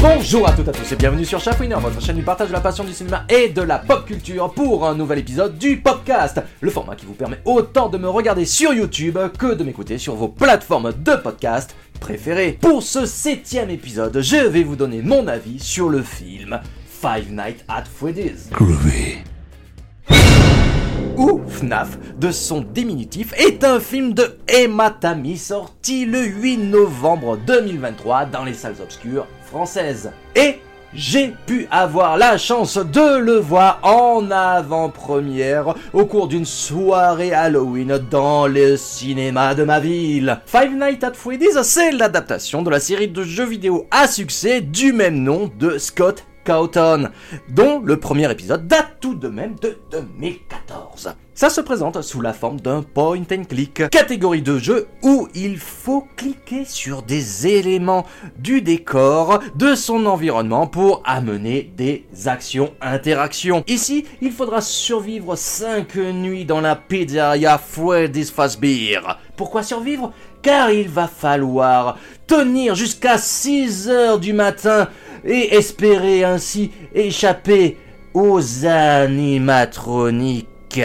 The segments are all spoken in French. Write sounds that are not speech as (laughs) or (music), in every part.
Bonjour à toutes et à tous et bienvenue sur Chafouiner, votre chaîne du partage de la passion du cinéma et de la pop culture pour un nouvel épisode du podcast, le format qui vous permet autant de me regarder sur YouTube que de m'écouter sur vos plateformes de podcast préférées. Pour ce septième épisode, je vais vous donner mon avis sur le film Five Nights at Freddy's. Groovy. Ou FNAF de son diminutif est un film de Emma Tammy sorti le 8 novembre 2023 dans les salles obscures françaises. Et j'ai pu avoir la chance de le voir en avant-première au cours d'une soirée Halloween dans le cinéma de ma ville. Five Nights at Freddy's, c'est l'adaptation de la série de jeux vidéo à succès du même nom de Scott Dont le premier épisode date tout de même de 2014. Ça se présente sous la forme d'un point and click, catégorie de jeu où il faut cliquer sur des éléments du décor, de son environnement pour amener des actions-interactions. Ici, il faudra survivre 5 nuits dans la pizzeria Freddy's Fazbear. Pourquoi survivre? Car il va falloir tenir jusqu'à 6 heures du matin et espérer ainsi échapper aux animatroniques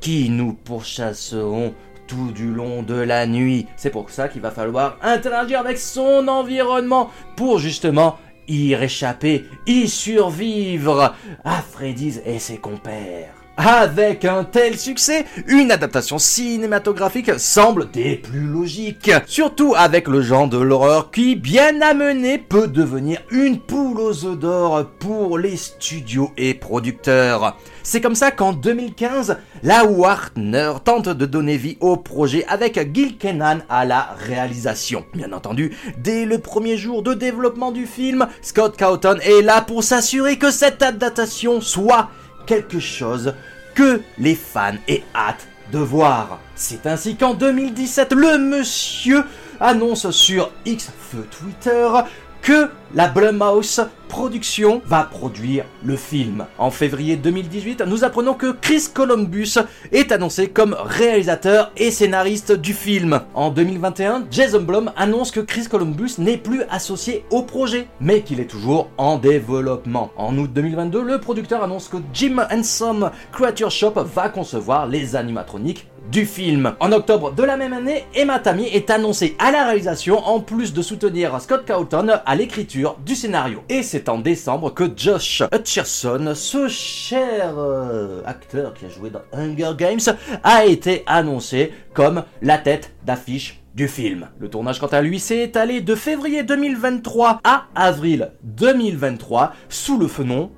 qui nous pourchasseront tout du long de la nuit. C'est pour ça qu'il va falloir interagir avec son environnement pour justement y réchapper, y survivre à Freddy's et ses compères. Avec un tel succès, une adaptation cinématographique semble des plus logiques. Surtout avec le genre de l'horreur qui, bien amené, peut devenir une poule aux d'or pour les studios et producteurs. C'est comme ça qu'en 2015, la Warner tente de donner vie au projet avec Gil Kenan à la réalisation. Bien entendu, dès le premier jour de développement du film, Scott Cawthon est là pour s'assurer que cette adaptation soit quelque chose que les fans aient hâte de voir. C'est ainsi qu'en 2017, le monsieur annonce sur X Twitter que la Blumhouse Production va produire le film. En février 2018, nous apprenons que Chris Columbus est annoncé comme réalisateur et scénariste du film. En 2021, Jason Blum annonce que Chris Columbus n'est plus associé au projet, mais qu'il est toujours en développement. En août 2022, le producteur annonce que Jim Henson Creature Shop va concevoir les animatroniques du film. En octobre de la même année, Emma Tammy est annoncée à la réalisation en plus de soutenir Scott Cawthon à l'écriture du scénario. Et c'est en décembre que Josh Hutcherson, ce cher euh, acteur qui a joué dans Hunger Games, a été annoncé comme la tête d'affiche du film. Le tournage quant à lui s'est étalé de février 2023 à avril 2023 sous le nom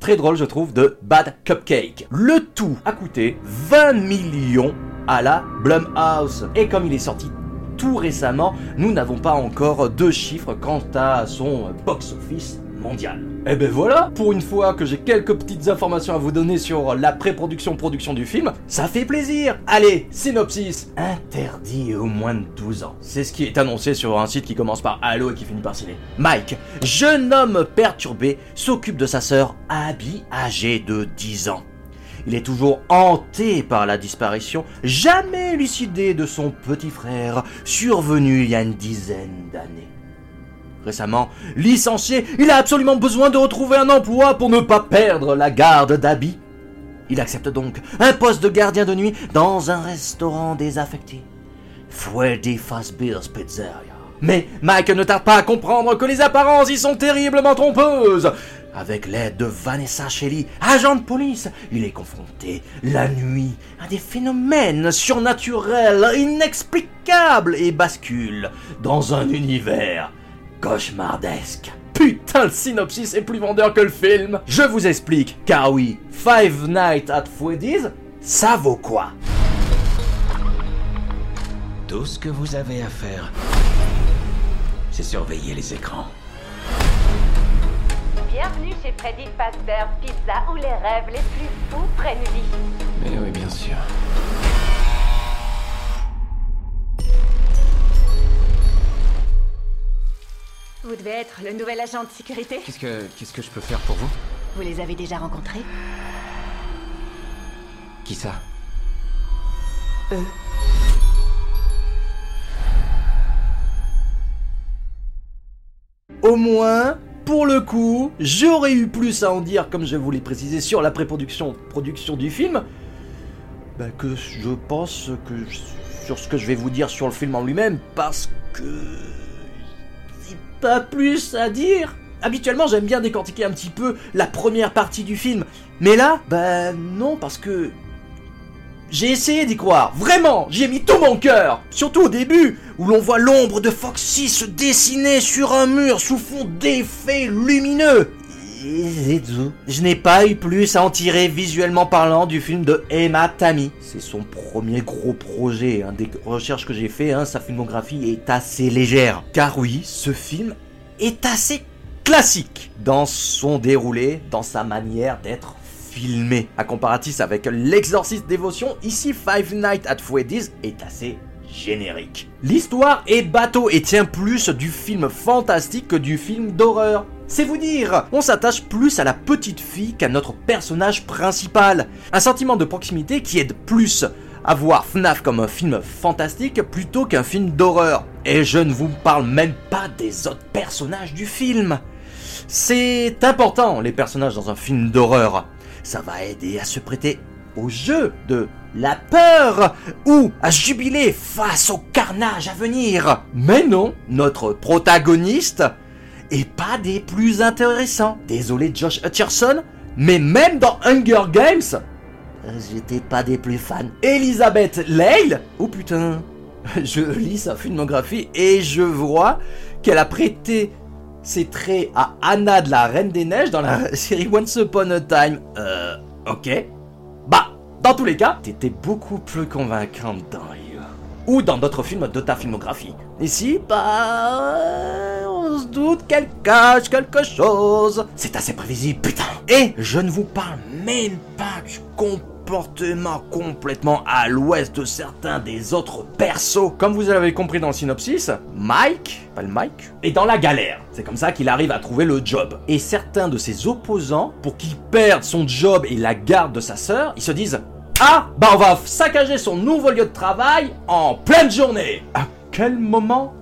très drôle je trouve de Bad Cupcake. Le tout a coûté 20 millions à la Blumhouse. Et comme il est sorti tout récemment, nous n'avons pas encore de chiffres quant à son box-office mondial. Et ben voilà, pour une fois que j'ai quelques petites informations à vous donner sur la pré-production-production du film, ça fait plaisir Allez, synopsis Interdit aux moins de 12 ans. C'est ce qui est annoncé sur un site qui commence par Allo et qui finit par Ciné. Mike, jeune homme perturbé, s'occupe de sa sœur Abby, âgée de 10 ans. Il est toujours hanté par la disparition, jamais élucidé de son petit frère, survenu il y a une dizaine d'années. Récemment licencié, il a absolument besoin de retrouver un emploi pour ne pas perdre la garde d'Abby. Il accepte donc un poste de gardien de nuit dans un restaurant désaffecté. Freddy Fazbear's Pizzeria. Mais Mike ne tarde pas à comprendre que les apparences y sont terriblement trompeuses. Avec l'aide de Vanessa Shelley, agent de police, il est confronté la nuit à des phénomènes surnaturels, inexplicables et bascule dans un univers cauchemardesque. Putain, le synopsis est plus vendeur que le film. Je vous explique, car oui, Five Nights at Freddy's, ça vaut quoi? Tout ce que vous avez à faire, c'est surveiller les écrans. Bienvenue chez Freddy Fazbear's Pizza où les rêves les plus fous prennent vie. Mais oui, bien sûr. Vous devez être le nouvel agent de sécurité Qu'est-ce que, qu'est-ce que je peux faire pour vous? Vous les avez déjà rencontrés? Qui ça? Eux. au moins, pour le coup, j'aurais eu plus à en dire, comme je vous l'ai précisé, sur la pré-production production du film, bah, que je pense que sur ce que je vais vous dire sur le film en lui-même, parce que j'ai pas plus à dire. Habituellement, j'aime bien décortiquer un petit peu la première partie du film, mais là, bah non, parce que j'ai essayé d'y croire, vraiment, j'y ai mis tout mon cœur. Surtout au début, où l'on voit l'ombre de Foxy se dessiner sur un mur sous fond d'effets lumineux. Je n'ai pas eu plus à en tirer visuellement parlant du film de Emma Tammy. C'est son premier gros projet. Hein. Des recherches que j'ai fait, hein, sa filmographie est assez légère. Car oui, ce film est assez classique dans son déroulé, dans sa manière d'être filmé. À comparatif avec l'exorciste dévotion, ici Five Nights at Freddy's est assez générique. L'histoire est bateau et tient plus du film fantastique que du film d'horreur. C'est vous dire, on s'attache plus à la petite fille qu'à notre personnage principal. Un sentiment de proximité qui aide plus à voir FNAF comme un film fantastique plutôt qu'un film d'horreur. Et je ne vous parle même pas des autres personnages du film. C'est important les personnages dans un film d'horreur ça va aider à se prêter au jeu de la peur ou à jubiler face au carnage à venir. Mais non, notre protagoniste est pas des plus intéressants. Désolé Josh Hutcherson, mais même dans Hunger Games, j'étais pas des plus fans. Elisabeth Lale, oh putain, (laughs) je lis sa filmographie et je vois qu'elle a prêté c'est très à Anna de la Reine des Neiges dans la (laughs) série Once Upon a Time. Euh, ok. Dans tous les cas, t'étais beaucoup plus convaincante dans You. Ou dans d'autres films de ta filmographie. Ici, bah. On se doute qu'elle cache quelque chose. C'est assez prévisible, putain. Et je ne vous parle même pas du comportement complètement à l'ouest de certains des autres persos. Comme vous avez compris dans le synopsis, Mike, pas le Mike, est dans la galère. C'est comme ça qu'il arrive à trouver le job. Et certains de ses opposants, pour qu'il perde son job et la garde de sa sœur, ils se disent Ah, bah on va saccager son nouveau lieu de travail en pleine journée. À quel moment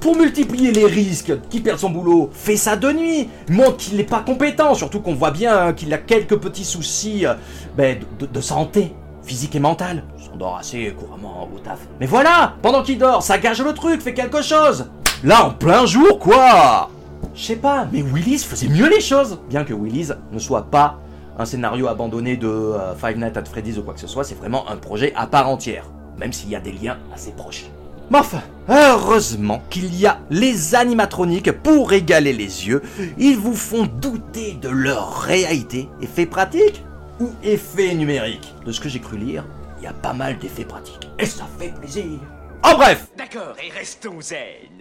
pour multiplier les risques qu'il perd son boulot, fait ça de nuit, montre qu'il n'est pas compétent, surtout qu'on voit bien hein, qu'il a quelques petits soucis euh, ben, de, santé, physique et mentale. Il s'endort assez couramment au taf. Mais voilà, pendant qu'il dort, ça gage le truc, fait quelque chose. Là, en plein jour, quoi Je sais pas, mais Willis faisait mieux les choses. Bien que Willis ne soit pas un scénario abandonné de euh, Five Nights at Freddy's ou quoi que ce soit, c'est vraiment un projet à part entière, même s'il y a des liens assez proches. Mais enfin, heureusement qu'il y a les animatroniques pour régaler les yeux. Ils vous font douter de leur réalité. Effet pratique ou effet numérique De ce que j'ai cru lire, il y a pas mal d'effets pratiques. Et ça fait plaisir. En bref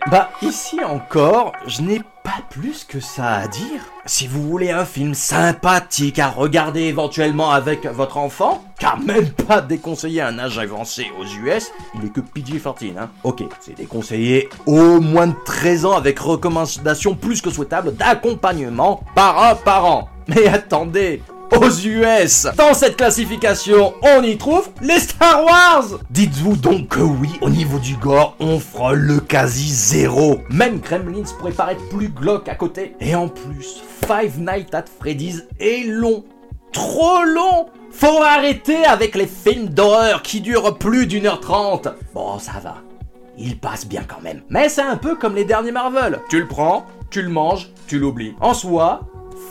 Bah, ici encore, je n'ai pas plus que ça à dire. Si vous voulez un film sympathique à regarder éventuellement avec votre enfant, car même pas déconseillé un âge avancé aux US, il est que PG-14, hein. Ok, c'est déconseillé au moins de 13 ans avec recommandation plus que souhaitable d'accompagnement par un parent. Mais attendez, aux US. Dans cette classification, on y trouve les Star Wars. Dites-vous donc que oui, au niveau du gore, on frôle le quasi zéro. Même Gremlins pourrait paraître plus glauque à côté. Et en plus, Five Nights at Freddy's est long. Trop long Faut arrêter avec les films d'horreur qui durent plus d'une heure trente. Bon, ça va. Il passe bien quand même. Mais c'est un peu comme les derniers Marvel. Tu le prends, tu le manges, tu l'oublies. En soi,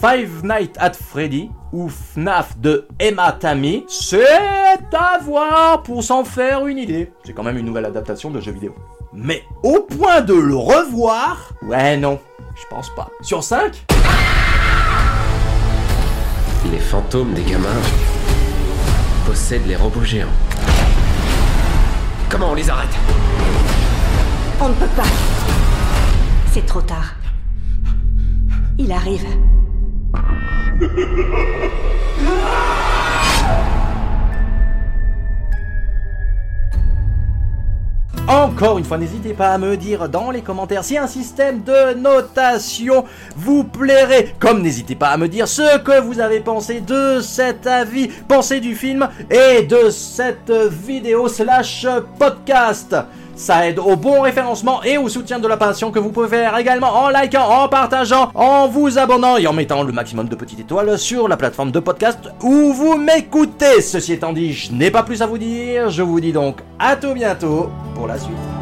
Five Nights at Freddy ou FNAF de Emma Tammy, c'est à voir pour s'en faire une idée. C'est quand même une nouvelle adaptation de jeu vidéo. Mais au point de le revoir, ouais non, je pense pas. Sur 5 Les fantômes des gamins possèdent les robots géants. Comment on les arrête? On ne peut pas. C'est trop tard. Il arrive. Encore une fois, n'hésitez pas à me dire dans les commentaires si un système de notation vous plairait. Comme n'hésitez pas à me dire ce que vous avez pensé de cet avis, pensé du film et de cette vidéo slash podcast. Ça aide au bon référencement et au soutien de la passion que vous pouvez faire également en likant, en partageant, en vous abonnant et en mettant le maximum de petites étoiles sur la plateforme de podcast où vous m'écoutez. Ceci étant dit, je n'ai pas plus à vous dire. Je vous dis donc à tout bientôt pour la suite.